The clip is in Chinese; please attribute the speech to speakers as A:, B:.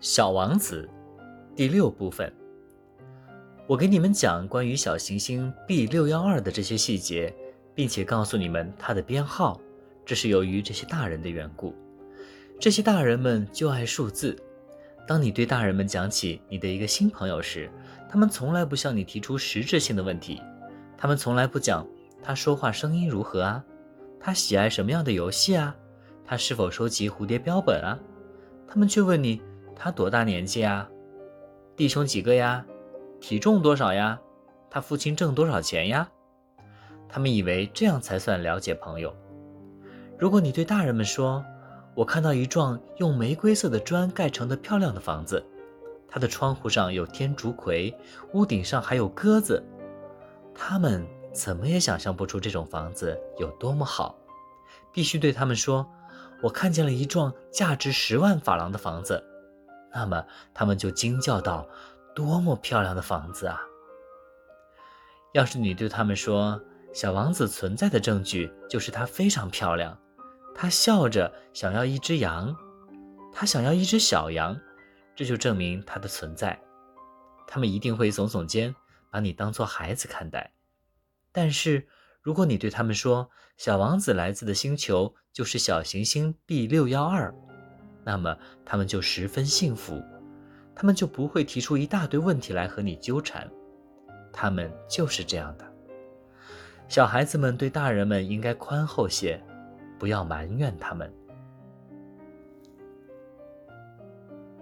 A: 小王子，第六部分。我给你们讲关于小行星 B 六幺二的这些细节，并且告诉你们它的编号，这是由于这些大人的缘故。这些大人们就爱数字。当你对大人们讲起你的一个新朋友时，他们从来不向你提出实质性的问题。他们从来不讲他说话声音如何啊，他喜爱什么样的游戏啊，他是否收集蝴蝶标本啊。他们却问你他多大年纪啊，弟兄几个呀？体重多少呀？他父亲挣多少钱呀？他们以为这样才算了解朋友。如果你对大人们说：“我看到一幢用玫瑰色的砖盖成的漂亮的房子，它的窗户上有天竺葵，屋顶上还有鸽子。”他们怎么也想象不出这种房子有多么好。必须对他们说：“我看见了一幢价值十万法郎的房子。”那么他们就惊叫道。多么漂亮的房子啊！要是你对他们说，小王子存在的证据就是他非常漂亮，他笑着想要一只羊，他想要一只小羊，这就证明他的存在。他们一定会耸耸肩，把你当做孩子看待。但是，如果你对他们说，小王子来自的星球就是小行星 B 六幺二，那么他们就十分幸福。他们就不会提出一大堆问题来和你纠缠，他们就是这样的。小孩子们对大人们应该宽厚些，不要埋怨他们。